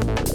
Thank